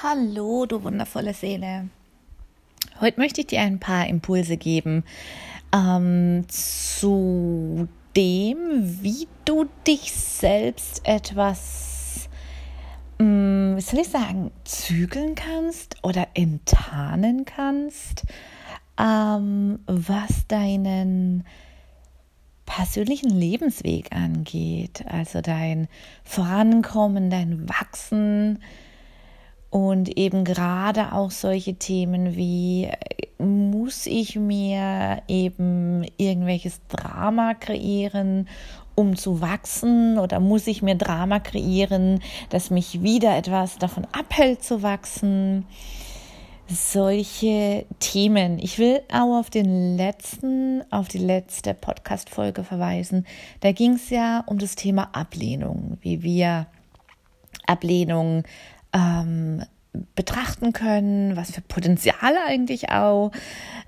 Hallo, du wundervolle Seele. Heute möchte ich dir ein paar Impulse geben ähm, zu dem, wie du dich selbst etwas, ähm, wie soll ich sagen, zügeln kannst oder enttarnen kannst, ähm, was deinen persönlichen Lebensweg angeht, also dein Vorankommen, dein Wachsen, und eben gerade auch solche Themen wie, muss ich mir eben irgendwelches Drama kreieren, um zu wachsen? Oder muss ich mir Drama kreieren, das mich wieder etwas davon abhält zu wachsen? Solche Themen. Ich will auch auf den letzten, auf die letzte Podcast-Folge verweisen. Da ging es ja um das Thema Ablehnung, wie wir Ablehnung ähm, betrachten können, was für Potenzial eigentlich auch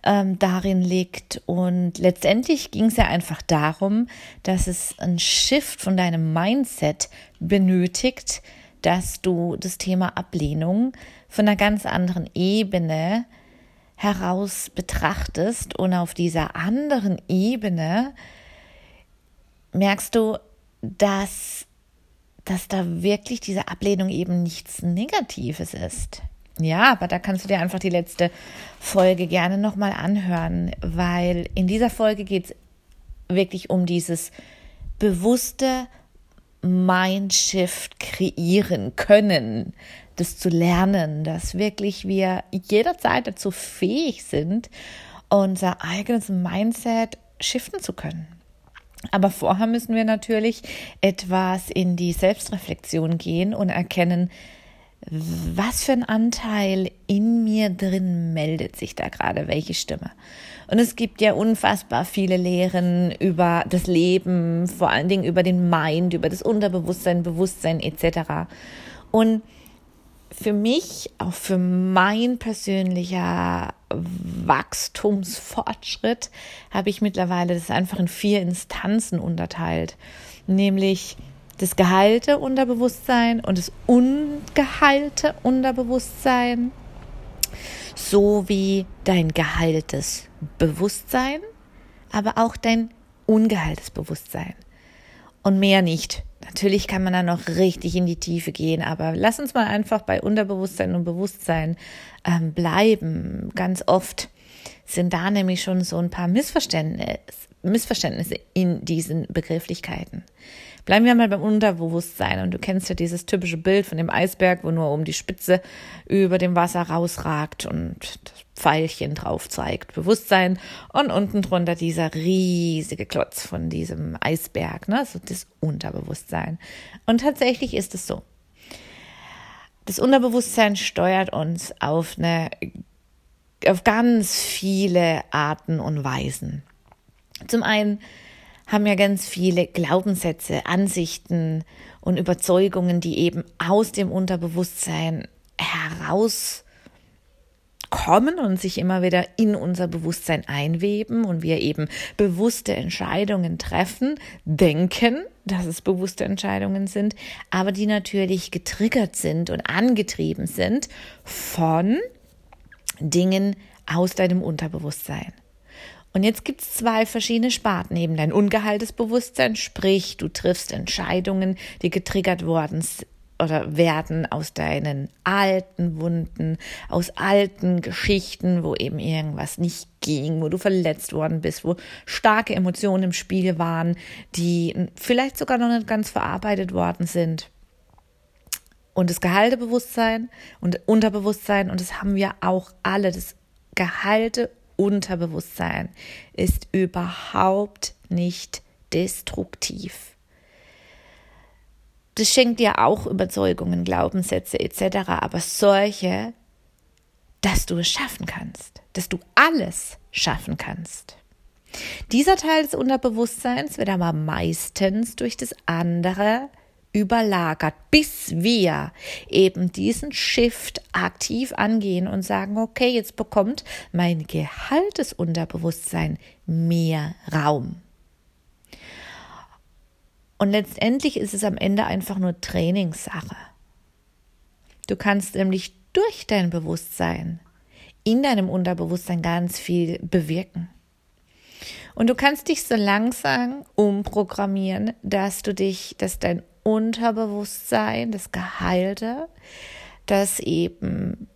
ähm, darin liegt. Und letztendlich ging es ja einfach darum, dass es ein Shift von deinem Mindset benötigt, dass du das Thema Ablehnung von einer ganz anderen Ebene heraus betrachtest und auf dieser anderen Ebene merkst du, dass dass da wirklich diese Ablehnung eben nichts Negatives ist. Ja, aber da kannst du dir einfach die letzte Folge gerne nochmal anhören, weil in dieser Folge geht es wirklich um dieses bewusste Mindshift kreieren können, das zu lernen, dass wirklich wir jederzeit dazu fähig sind, unser eigenes Mindset shiften zu können. Aber vorher müssen wir natürlich etwas in die Selbstreflexion gehen und erkennen, was für ein Anteil in mir drin meldet sich da gerade, welche Stimme. Und es gibt ja unfassbar viele Lehren über das Leben, vor allen Dingen über den Mind, über das Unterbewusstsein, Bewusstsein etc. Und für mich, auch für mein persönlicher Wachstumsfortschritt, habe ich mittlerweile das einfach in vier Instanzen unterteilt. Nämlich das geheilte Unterbewusstsein und das ungeheilte Unterbewusstsein sowie dein geheiltes Bewusstsein, aber auch dein ungeheiltes Bewusstsein. Und mehr nicht. Natürlich kann man da noch richtig in die Tiefe gehen, aber lass uns mal einfach bei Unterbewusstsein und Bewusstsein ähm, bleiben. Ganz oft sind da nämlich schon so ein paar Missverständnisse, Missverständnisse in diesen Begrifflichkeiten. Bleiben wir mal beim Unterbewusstsein. Und du kennst ja dieses typische Bild von dem Eisberg, wo nur um die Spitze über dem Wasser rausragt und das Pfeilchen drauf zeigt. Bewusstsein. Und unten drunter dieser riesige Klotz von diesem Eisberg, ne? So das Unterbewusstsein. Und tatsächlich ist es so. Das Unterbewusstsein steuert uns auf eine, auf ganz viele Arten und Weisen. Zum einen haben ja ganz viele Glaubenssätze, Ansichten und Überzeugungen, die eben aus dem Unterbewusstsein herauskommen und sich immer wieder in unser Bewusstsein einweben und wir eben bewusste Entscheidungen treffen, denken, dass es bewusste Entscheidungen sind, aber die natürlich getriggert sind und angetrieben sind von Dingen aus deinem Unterbewusstsein. Und jetzt gibt es zwei verschiedene Sparten, eben dein ungeheiltes Bewusstsein, sprich, du triffst Entscheidungen, die getriggert worden oder werden aus deinen alten Wunden, aus alten Geschichten, wo eben irgendwas nicht ging, wo du verletzt worden bist, wo starke Emotionen im Spiel waren, die vielleicht sogar noch nicht ganz verarbeitet worden sind. Und das geheilte Bewusstsein und Unterbewusstsein, und das haben wir auch alle, das geheilte Unterbewusstsein ist überhaupt nicht destruktiv. Das schenkt dir auch Überzeugungen, Glaubenssätze etc., aber solche, dass du es schaffen kannst, dass du alles schaffen kannst. Dieser Teil des Unterbewusstseins wird aber meistens durch das andere überlagert, bis wir eben diesen Shift aktiv angehen und sagen, okay, jetzt bekommt mein gehaltes Unterbewusstsein mehr Raum. Und letztendlich ist es am Ende einfach nur Trainingssache. Du kannst nämlich durch dein Bewusstsein in deinem Unterbewusstsein ganz viel bewirken. Und du kannst dich so langsam umprogrammieren, dass du dich, dass dein Unterbewusstsein, das Geheilte, das eben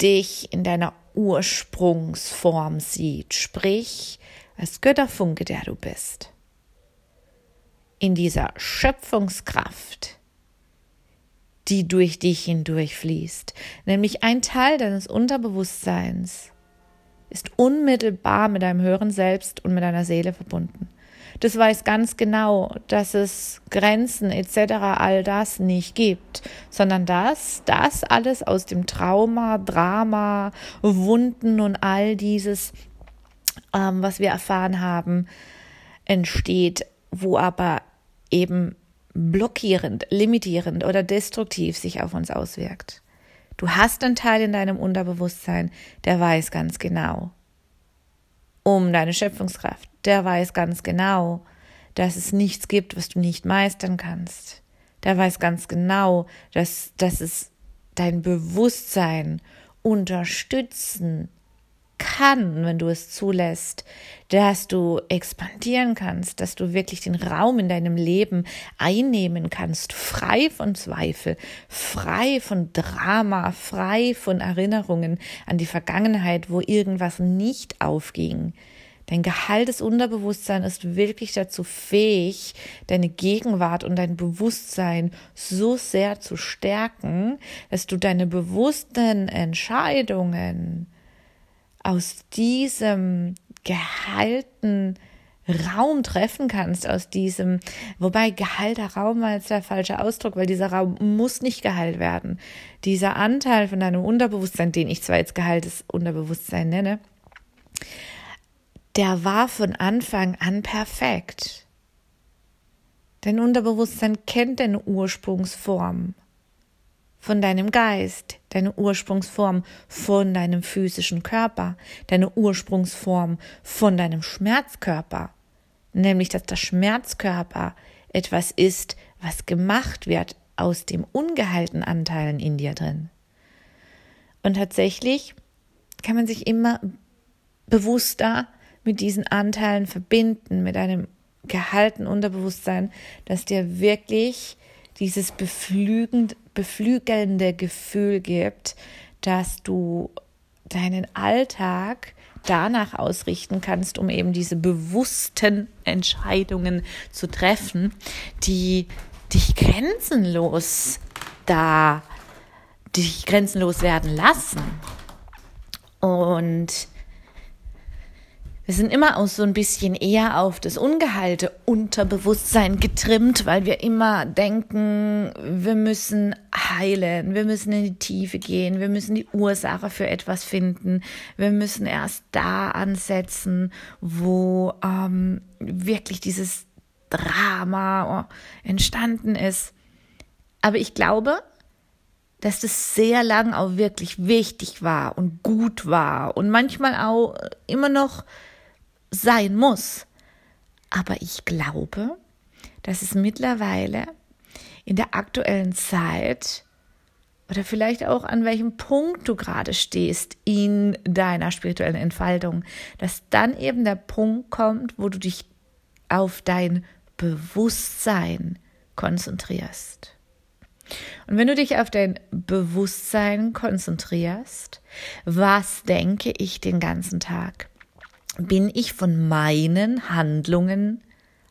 dich in deiner Ursprungsform sieht, sprich als Götterfunke, der du bist. In dieser Schöpfungskraft, die durch dich hindurch fließt, nämlich ein Teil deines Unterbewusstseins ist unmittelbar mit deinem höheren Selbst und mit deiner Seele verbunden. Das weiß ganz genau, dass es Grenzen etc. all das nicht gibt, sondern dass das alles aus dem Trauma, Drama, Wunden und all dieses, ähm, was wir erfahren haben, entsteht, wo aber eben blockierend, limitierend oder destruktiv sich auf uns auswirkt. Du hast einen Teil in deinem Unterbewusstsein, der weiß ganz genau um deine Schöpfungskraft. Der weiß ganz genau, dass es nichts gibt, was du nicht meistern kannst. Der weiß ganz genau, dass, dass es dein Bewusstsein unterstützen kann, wenn du es zulässt, dass du expandieren kannst, dass du wirklich den Raum in deinem Leben einnehmen kannst, frei von Zweifel, frei von Drama, frei von Erinnerungen an die Vergangenheit, wo irgendwas nicht aufging. Dein gehaltes Unterbewusstsein ist wirklich dazu fähig, deine Gegenwart und dein Bewusstsein so sehr zu stärken, dass du deine bewussten Entscheidungen aus diesem geheilten Raum treffen kannst, aus diesem, wobei geheilter Raum war jetzt der falsche Ausdruck, weil dieser Raum muss nicht geheilt werden. Dieser Anteil von deinem Unterbewusstsein, den ich zwar jetzt geheiltes Unterbewusstsein nenne, der war von Anfang an perfekt. Dein Unterbewusstsein kennt deine Ursprungsform von deinem Geist, deine Ursprungsform von deinem physischen Körper, deine Ursprungsform von deinem Schmerzkörper, nämlich dass der Schmerzkörper etwas ist, was gemacht wird aus dem ungeheilten Anteilen in dir drin. Und tatsächlich kann man sich immer bewusster mit diesen Anteilen verbinden, mit einem gehaltenen Unterbewusstsein, dass dir wirklich dieses beflügelnd, beflügelnde Gefühl gibt, dass du deinen Alltag danach ausrichten kannst, um eben diese bewussten Entscheidungen zu treffen, die dich grenzenlos da, dich grenzenlos werden lassen. Und wir sind immer auch so ein bisschen eher auf das ungeheilte Unterbewusstsein getrimmt, weil wir immer denken, wir müssen heilen, wir müssen in die Tiefe gehen, wir müssen die Ursache für etwas finden, wir müssen erst da ansetzen, wo ähm, wirklich dieses Drama oh, entstanden ist. Aber ich glaube, dass das sehr lang auch wirklich wichtig war und gut war und manchmal auch immer noch sein muss. Aber ich glaube, dass es mittlerweile in der aktuellen Zeit oder vielleicht auch an welchem Punkt du gerade stehst in deiner spirituellen Entfaltung, dass dann eben der Punkt kommt, wo du dich auf dein Bewusstsein konzentrierst. Und wenn du dich auf dein Bewusstsein konzentrierst, was denke ich den ganzen Tag? Bin ich von meinen Handlungen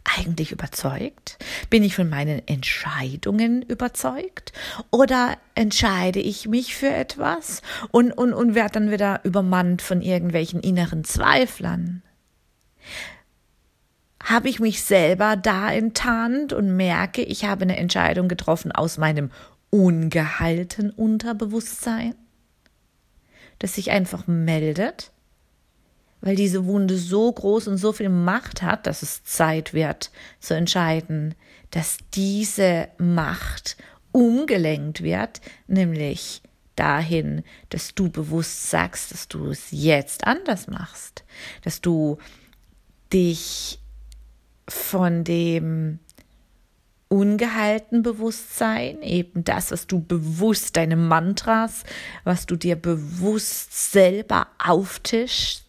eigentlich überzeugt? Bin ich von meinen Entscheidungen überzeugt? Oder entscheide ich mich für etwas und, und, und werde dann wieder übermannt von irgendwelchen inneren Zweiflern? Habe ich mich selber da enttarnt und merke, ich habe eine Entscheidung getroffen aus meinem ungeheilten Unterbewusstsein, das sich einfach meldet weil diese Wunde so groß und so viel Macht hat, dass es Zeit wird zu entscheiden, dass diese Macht umgelenkt wird, nämlich dahin, dass du bewusst sagst, dass du es jetzt anders machst, dass du dich von dem ungehalten Bewusstsein, eben das, was du bewusst, deine Mantras, was du dir bewusst selber auftischst,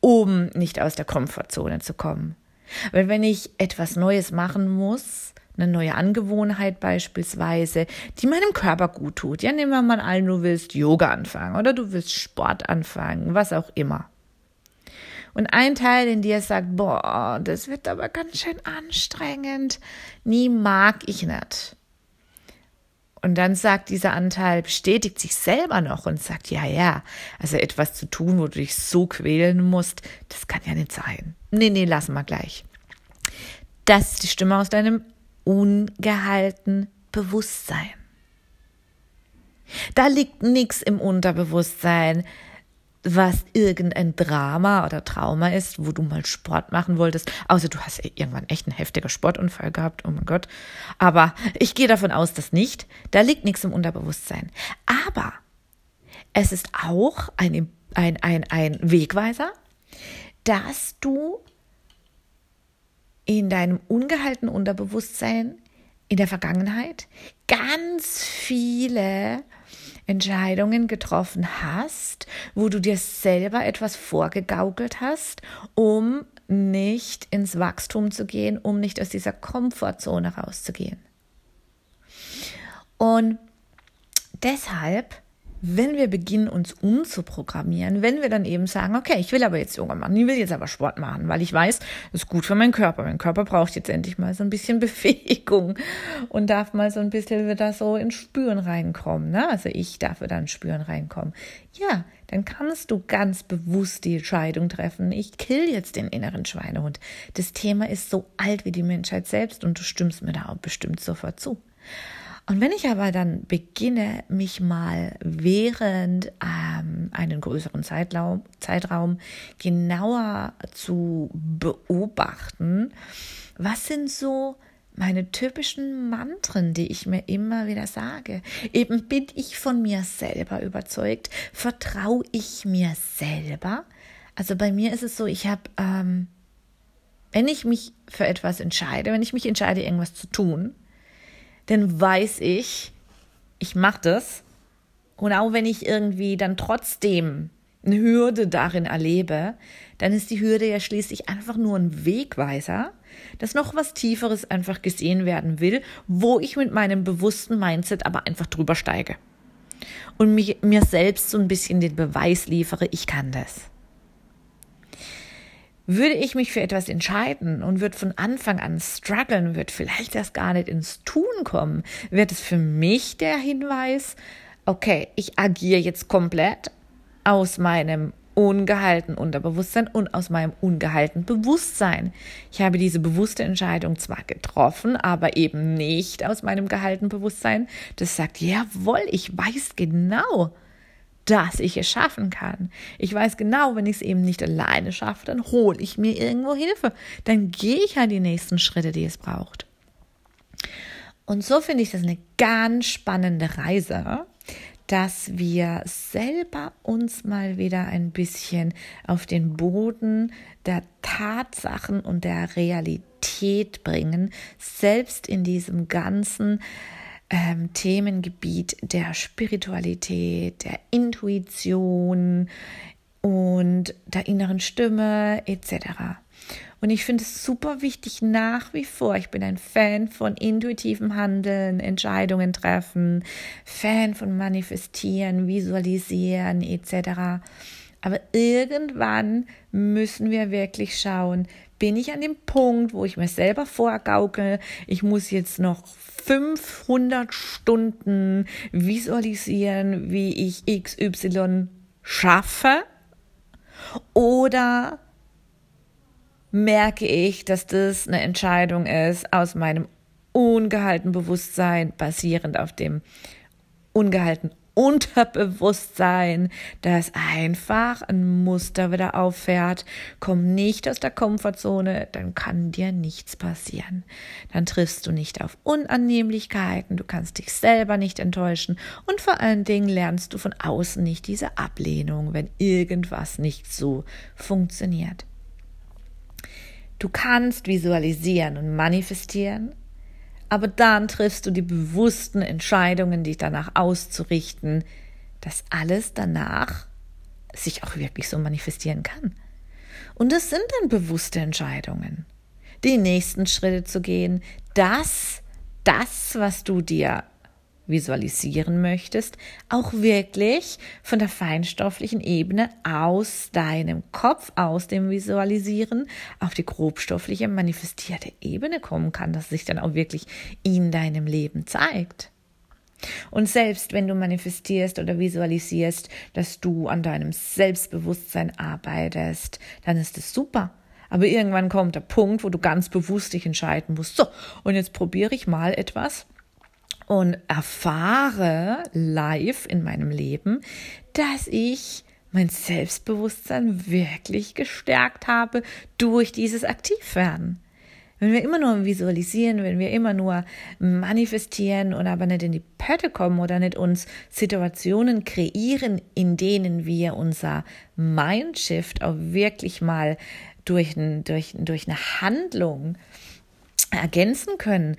um nicht aus der Komfortzone zu kommen. Weil wenn ich etwas Neues machen muss, eine neue Angewohnheit beispielsweise, die meinem Körper gut tut. Ja, nehmen wir mal an, du willst Yoga anfangen oder du willst Sport anfangen, was auch immer. Und ein Teil in dir sagt, boah, das wird aber ganz schön anstrengend. Nie mag ich nicht. Und dann sagt dieser Anteil, bestätigt sich selber noch und sagt, ja, ja, also etwas zu tun, wo du dich so quälen musst, das kann ja nicht sein. Nee, nee, lassen wir gleich. Das ist die Stimme aus deinem ungehalten Bewusstsein. Da liegt nichts im Unterbewusstsein, was irgendein Drama oder Trauma ist, wo du mal Sport machen wolltest, außer du hast irgendwann echt einen heftigen Sportunfall gehabt, oh mein Gott. Aber ich gehe davon aus, dass nicht. Da liegt nichts im Unterbewusstsein. Aber es ist auch ein, ein, ein, ein Wegweiser, dass du in deinem ungehaltenen Unterbewusstsein in der Vergangenheit ganz viele Entscheidungen getroffen hast, wo du dir selber etwas vorgegaukelt hast, um nicht ins Wachstum zu gehen, um nicht aus dieser Komfortzone rauszugehen. Und deshalb wenn wir beginnen, uns umzuprogrammieren, wenn wir dann eben sagen, okay, ich will aber jetzt Yoga machen, ich will jetzt aber Sport machen, weil ich weiß, das ist gut für meinen Körper. Mein Körper braucht jetzt endlich mal so ein bisschen Befähigung und darf mal so ein bisschen wieder so ins Spüren reinkommen. Ne? Also ich darf wieder ins Spüren reinkommen. Ja, dann kannst du ganz bewusst die Entscheidung treffen, ich kill jetzt den inneren Schweinehund. Das Thema ist so alt wie die Menschheit selbst und du stimmst mir da auch bestimmt sofort zu. Und wenn ich aber dann beginne, mich mal während ähm, einen größeren Zeitraum, Zeitraum genauer zu beobachten, was sind so meine typischen Mantren, die ich mir immer wieder sage. Eben bin ich von mir selber überzeugt, vertraue ich mir selber. Also bei mir ist es so, ich habe, ähm, wenn ich mich für etwas entscheide, wenn ich mich entscheide, irgendwas zu tun, dann weiß ich, ich mache das. Und auch wenn ich irgendwie dann trotzdem eine Hürde darin erlebe, dann ist die Hürde ja schließlich einfach nur ein Wegweiser, dass noch was Tieferes einfach gesehen werden will, wo ich mit meinem bewussten Mindset aber einfach drüber steige. Und mich, mir selbst so ein bisschen den Beweis liefere, ich kann das. Würde ich mich für etwas entscheiden und würde von Anfang an strugglen, wird vielleicht erst gar nicht ins Tun kommen, wird es für mich der Hinweis, okay, ich agiere jetzt komplett aus meinem ungehalten Unterbewusstsein und aus meinem ungehalten Bewusstsein. Ich habe diese bewusste Entscheidung zwar getroffen, aber eben nicht aus meinem gehalten Bewusstsein. Das sagt, jawohl, ich weiß genau, dass ich es schaffen kann. Ich weiß genau, wenn ich es eben nicht alleine schaffe, dann hole ich mir irgendwo Hilfe. Dann gehe ich an die nächsten Schritte, die es braucht. Und so finde ich das eine ganz spannende Reise, dass wir selber uns mal wieder ein bisschen auf den Boden der Tatsachen und der Realität bringen, selbst in diesem ganzen ähm, Themengebiet der Spiritualität, der Intuition und der inneren Stimme etc. Und ich finde es super wichtig nach wie vor. Ich bin ein Fan von intuitivem Handeln, Entscheidungen treffen, Fan von Manifestieren, Visualisieren etc. Aber irgendwann müssen wir wirklich schauen, bin ich an dem Punkt, wo ich mir selber vorgaukel, ich muss jetzt noch 500 Stunden visualisieren, wie ich XY schaffe? Oder merke ich, dass das eine Entscheidung ist aus meinem ungehaltenen Bewusstsein, basierend auf dem ungehalten Unterbewusstsein, das einfach ein Muster wieder auffährt. Komm nicht aus der Komfortzone, dann kann dir nichts passieren. Dann triffst du nicht auf Unannehmlichkeiten, du kannst dich selber nicht enttäuschen und vor allen Dingen lernst du von außen nicht diese Ablehnung, wenn irgendwas nicht so funktioniert. Du kannst visualisieren und manifestieren, Aber dann triffst du die bewussten Entscheidungen, dich danach auszurichten, dass alles danach sich auch wirklich so manifestieren kann. Und das sind dann bewusste Entscheidungen. Die nächsten Schritte zu gehen, das, das, was du dir visualisieren möchtest, auch wirklich von der feinstofflichen Ebene aus deinem Kopf, aus dem Visualisieren auf die grobstoffliche manifestierte Ebene kommen kann, dass sich dann auch wirklich in deinem Leben zeigt. Und selbst wenn du manifestierst oder visualisierst, dass du an deinem Selbstbewusstsein arbeitest, dann ist es super. Aber irgendwann kommt der Punkt, wo du ganz bewusst dich entscheiden musst. So, und jetzt probiere ich mal etwas, und erfahre live in meinem Leben, dass ich mein Selbstbewusstsein wirklich gestärkt habe durch dieses Aktivwerden. Wenn wir immer nur visualisieren, wenn wir immer nur manifestieren und aber nicht in die Pötte kommen oder nicht uns Situationen kreieren, in denen wir unser Mindshift auch wirklich mal durch, durch, durch eine Handlung ergänzen können,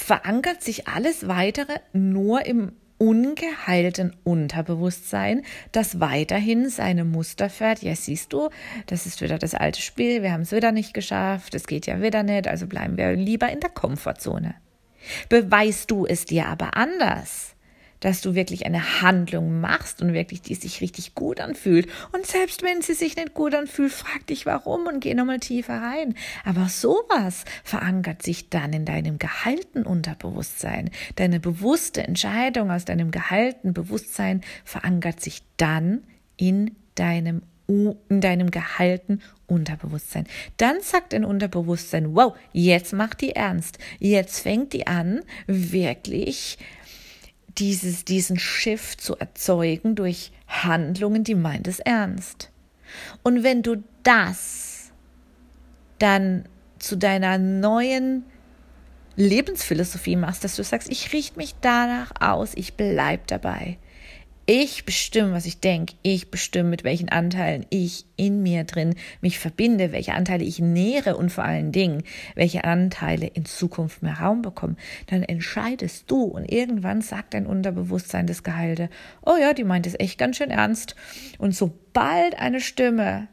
verankert sich alles weitere nur im ungeheilten Unterbewusstsein, das weiterhin seine Muster fährt. Ja, siehst du, das ist wieder das alte Spiel, wir haben es wieder nicht geschafft, es geht ja wieder nicht, also bleiben wir lieber in der Komfortzone. Beweist du es dir aber anders, dass du wirklich eine Handlung machst und wirklich die sich richtig gut anfühlt. Und selbst wenn sie sich nicht gut anfühlt, frag dich warum und geh nochmal tiefer rein. Aber sowas verankert sich dann in deinem gehalten Unterbewusstsein. Deine bewusste Entscheidung aus deinem gehalten Bewusstsein verankert sich dann in deinem in deinem gehalten Unterbewusstsein. Dann sagt dein Unterbewusstsein, wow, jetzt macht die ernst. Jetzt fängt die an, wirklich dieses, diesen Shift zu erzeugen durch Handlungen, die meint es ernst. Und wenn du das dann zu deiner neuen Lebensphilosophie machst, dass du sagst, ich richte mich danach aus, ich bleib dabei. Ich bestimme, was ich denke. Ich bestimme, mit welchen Anteilen ich in mir drin mich verbinde, welche Anteile ich nähere und vor allen Dingen, welche Anteile in Zukunft mehr Raum bekommen. Dann entscheidest du und irgendwann sagt dein Unterbewusstsein das Geheilte, oh ja, die meint es echt ganz schön ernst. Und sobald eine Stimme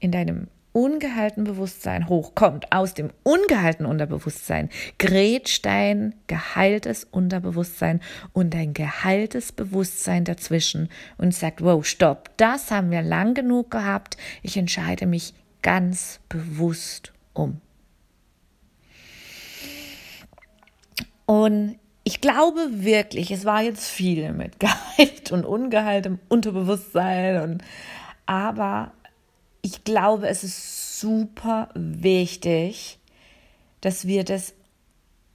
in deinem ungehalten Bewusstsein hochkommt, aus dem ungehalten Unterbewusstsein, grätscht dein geheiltes Unterbewusstsein und dein geheiltes Bewusstsein dazwischen und sagt, wow, stopp, das haben wir lang genug gehabt, ich entscheide mich ganz bewusst um. Und ich glaube wirklich, es war jetzt viel mit Gehalt und ungeheiltem Unterbewusstsein und aber ich glaube, es ist super wichtig, dass wir das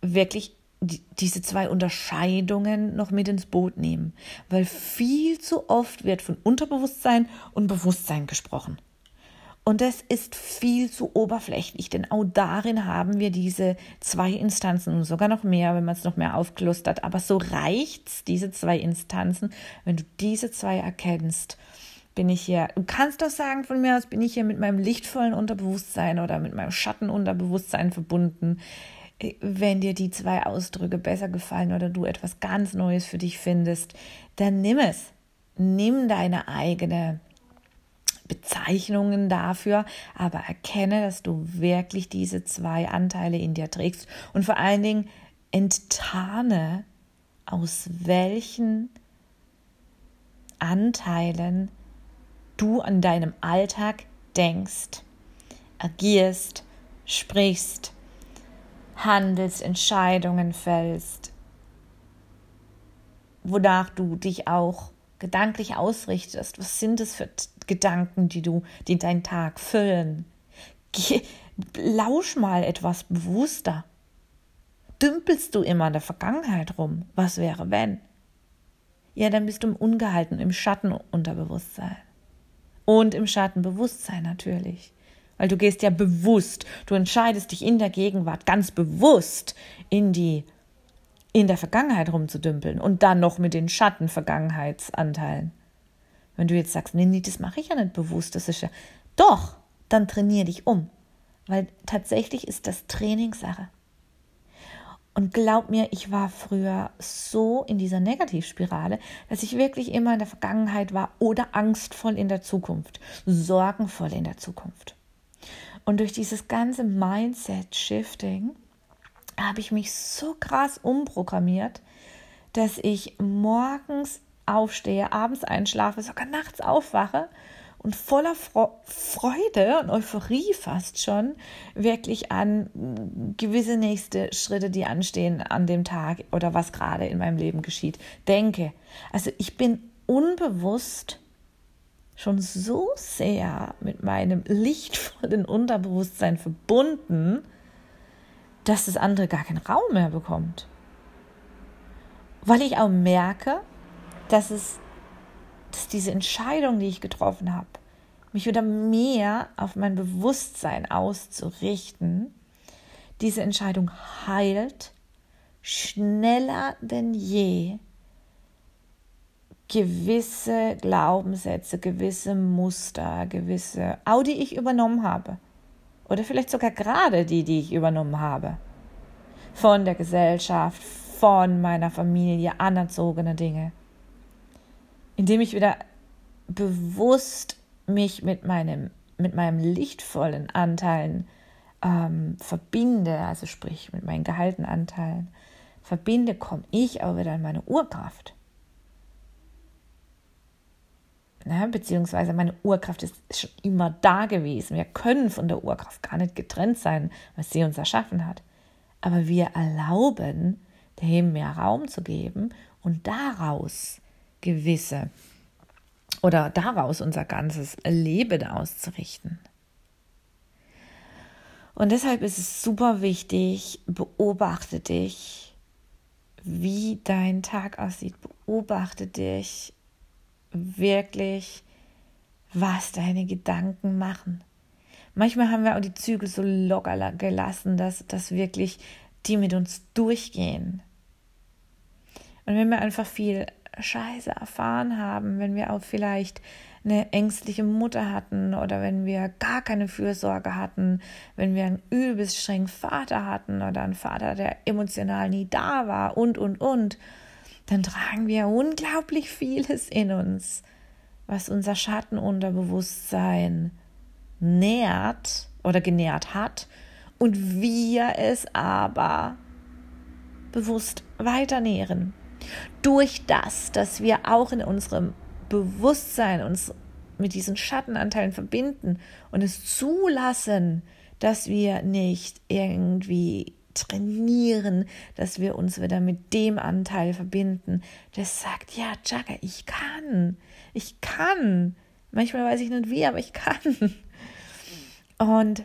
wirklich diese zwei Unterscheidungen noch mit ins Boot nehmen, weil viel zu oft wird von Unterbewusstsein und Bewusstsein gesprochen. Und das ist viel zu oberflächlich, denn auch darin haben wir diese zwei Instanzen und sogar noch mehr, wenn man es noch mehr aufklustert. Aber so reicht's, diese zwei Instanzen, wenn du diese zwei erkennst bin ich hier, du kannst doch sagen von mir aus, bin ich hier mit meinem lichtvollen Unterbewusstsein oder mit meinem Schattenunterbewusstsein verbunden. Wenn dir die zwei Ausdrücke besser gefallen oder du etwas ganz Neues für dich findest, dann nimm es. Nimm deine eigene Bezeichnungen dafür, aber erkenne, dass du wirklich diese zwei Anteile in dir trägst und vor allen Dingen enttarne, aus welchen Anteilen du an deinem Alltag denkst, agierst, sprichst, handelst, Entscheidungen fällst, wonach du dich auch gedanklich ausrichtest. Was sind es für Gedanken, die du, die deinen Tag füllen? Geh, lausch mal etwas bewusster. Dümpelst du immer in der Vergangenheit rum? Was wäre, wenn? Ja, dann bist du im Ungehalten, im Schattenunterbewusstsein und im Schattenbewusstsein natürlich. Weil du gehst ja bewusst, du entscheidest dich in der Gegenwart ganz bewusst in die in der Vergangenheit rumzudümpeln und dann noch mit den Schattenvergangenheitsanteilen. Wenn du jetzt sagst, nee, nee, das mache ich ja nicht bewusst, das ist ja doch, dann trainier dich um, weil tatsächlich ist das Trainingssache. Und glaub mir, ich war früher so in dieser Negativspirale, dass ich wirklich immer in der Vergangenheit war oder angstvoll in der Zukunft, sorgenvoll in der Zukunft. Und durch dieses ganze Mindset-Shifting habe ich mich so krass umprogrammiert, dass ich morgens aufstehe, abends einschlafe, sogar nachts aufwache und voller Freude und Euphorie fast schon wirklich an gewisse nächste Schritte, die anstehen an dem Tag oder was gerade in meinem Leben geschieht, denke. Also ich bin unbewusst schon so sehr mit meinem lichtvollen Unterbewusstsein verbunden, dass das andere gar keinen Raum mehr bekommt. Weil ich auch merke, dass es dass diese Entscheidung, die ich getroffen habe, mich wieder mehr auf mein Bewusstsein auszurichten, diese Entscheidung heilt schneller denn je gewisse Glaubenssätze, gewisse Muster, gewisse, auch die ich übernommen habe. Oder vielleicht sogar gerade die, die ich übernommen habe. Von der Gesellschaft, von meiner Familie, anerzogene Dinge indem ich wieder bewusst mich mit meinem, mit meinem lichtvollen Anteilen ähm, verbinde, also sprich mit meinen gehaltenen Anteilen verbinde, komme ich auch wieder in meine Urkraft. Ja, beziehungsweise meine Urkraft ist schon immer da gewesen. Wir können von der Urkraft gar nicht getrennt sein, was sie uns erschaffen hat. Aber wir erlauben, dem mehr Raum zu geben und daraus gewisse oder daraus unser ganzes Leben auszurichten. Und deshalb ist es super wichtig, beobachte dich, wie dein Tag aussieht. Beobachte dich wirklich, was deine Gedanken machen. Manchmal haben wir auch die Zügel so locker gelassen, dass, dass wirklich die mit uns durchgehen. Und wenn wir einfach viel Scheiße erfahren haben, wenn wir auch vielleicht eine ängstliche Mutter hatten oder wenn wir gar keine Fürsorge hatten, wenn wir einen übelst strengen Vater hatten oder einen Vater, der emotional nie da war und, und, und, dann tragen wir unglaublich vieles in uns, was unser Schattenunterbewusstsein nährt oder genährt hat und wir es aber bewusst weiter nähren durch das, dass wir auch in unserem Bewusstsein uns mit diesen Schattenanteilen verbinden und es zulassen, dass wir nicht irgendwie trainieren, dass wir uns wieder mit dem Anteil verbinden, das sagt, ja, Jagger, ich kann, ich kann. Manchmal weiß ich nicht wie, aber ich kann. Und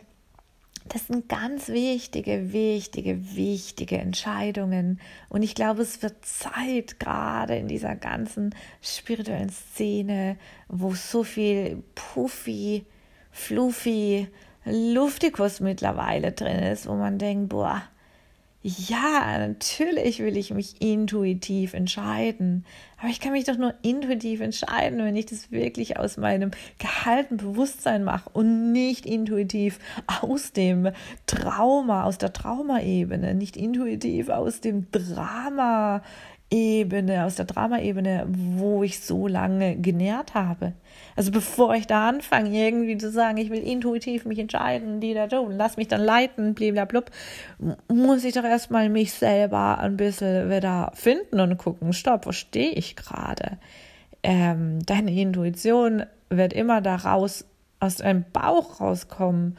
das sind ganz wichtige, wichtige, wichtige Entscheidungen. Und ich glaube, es wird Zeit, gerade in dieser ganzen spirituellen Szene, wo so viel Puffy, Fluffy, Luftikus mittlerweile drin ist, wo man denkt, boah, ja, natürlich will ich mich intuitiv entscheiden, aber ich kann mich doch nur intuitiv entscheiden, wenn ich das wirklich aus meinem gehaltenen Bewusstsein mache und nicht intuitiv aus dem Trauma, aus der Traumaebene, nicht intuitiv aus dem Drama Ebene, aus der Drama-Ebene, wo ich so lange genährt habe. Also bevor ich da anfange, irgendwie zu sagen, ich will intuitiv mich entscheiden, die da tun, lass mich dann leiten, blablabla, muss ich doch erstmal mich selber ein bisschen wieder finden und gucken, stopp, wo stehe ich gerade? Ähm, deine Intuition wird immer daraus, aus deinem Bauch rauskommen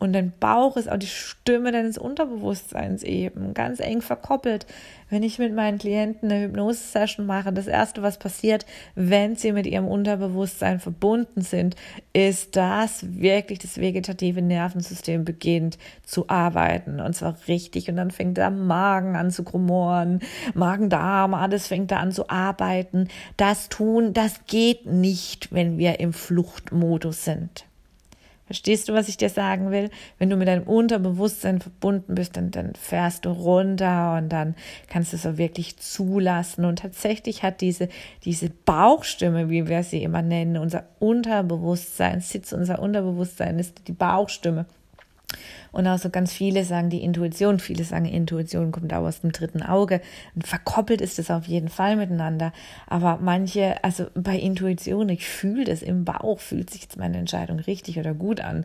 und dein Bauch ist auch die Stimme deines Unterbewusstseins eben, ganz eng verkoppelt. Wenn ich mit meinen Klienten eine Hypnose-Session mache, das Erste, was passiert, wenn sie mit ihrem Unterbewusstsein verbunden sind, ist, dass wirklich das vegetative Nervensystem beginnt zu arbeiten. Und zwar richtig. Und dann fängt der Magen an zu grumoren, Magen-Darm, alles fängt da an zu arbeiten. Das tun, das geht nicht, wenn wir im Fluchtmodus sind. Verstehst du, was ich dir sagen will? Wenn du mit deinem Unterbewusstsein verbunden bist, dann, dann fährst du runter und dann kannst du es auch wirklich zulassen. Und tatsächlich hat diese, diese Bauchstimme, wie wir sie immer nennen, unser Unterbewusstsein, Sitz unser Unterbewusstsein ist die Bauchstimme. Und auch so ganz viele sagen die Intuition, viele sagen Intuition kommt auch aus dem dritten Auge. Und verkoppelt ist es auf jeden Fall miteinander. Aber manche, also bei Intuition, ich fühle das im Bauch, fühlt sich jetzt meine Entscheidung richtig oder gut an.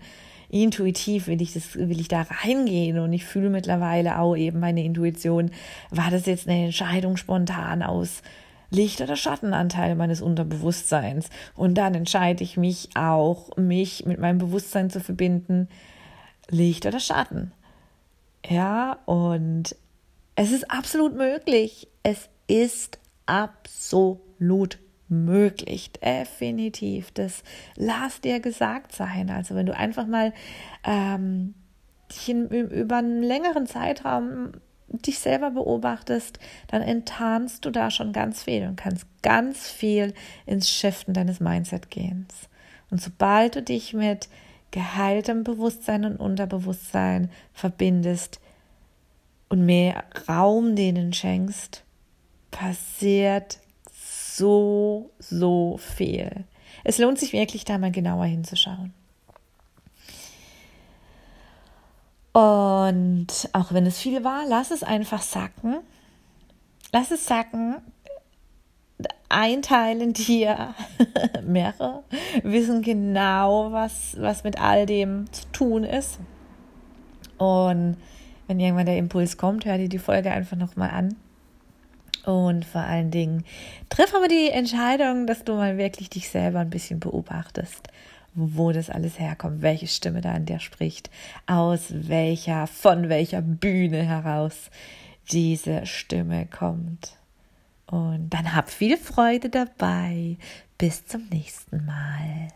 Intuitiv will ich das, will ich da reingehen und ich fühle mittlerweile auch eben meine Intuition. War das jetzt eine Entscheidung spontan aus Licht- oder Schattenanteil meines Unterbewusstseins? Und dann entscheide ich mich auch, mich mit meinem Bewusstsein zu verbinden Licht oder Schatten. Ja, und es ist absolut möglich. Es ist absolut möglich. Definitiv. Das lass dir gesagt sein. Also wenn du einfach mal ähm, dich in, über einen längeren Zeitraum dich selber beobachtest, dann enttarnst du da schon ganz viel und kannst ganz viel ins Shiften deines Mindset gehen. Und sobald du dich mit geheiltem Bewusstsein und Unterbewusstsein verbindest und mehr Raum denen schenkst, passiert so, so viel. Es lohnt sich wirklich, da mal genauer hinzuschauen. Und auch wenn es viel war, lass es einfach sacken. Lass es sacken, ein Teil dir, mehrere, wissen genau, was, was mit all dem zu tun ist. Und wenn irgendwann der Impuls kommt, hör dir die Folge einfach nochmal an. Und vor allen Dingen triff aber die Entscheidung, dass du mal wirklich dich selber ein bisschen beobachtest, wo das alles herkommt, welche Stimme da an dir spricht, aus welcher, von welcher Bühne heraus diese Stimme kommt. Und dann hab viel Freude dabei. Bis zum nächsten Mal.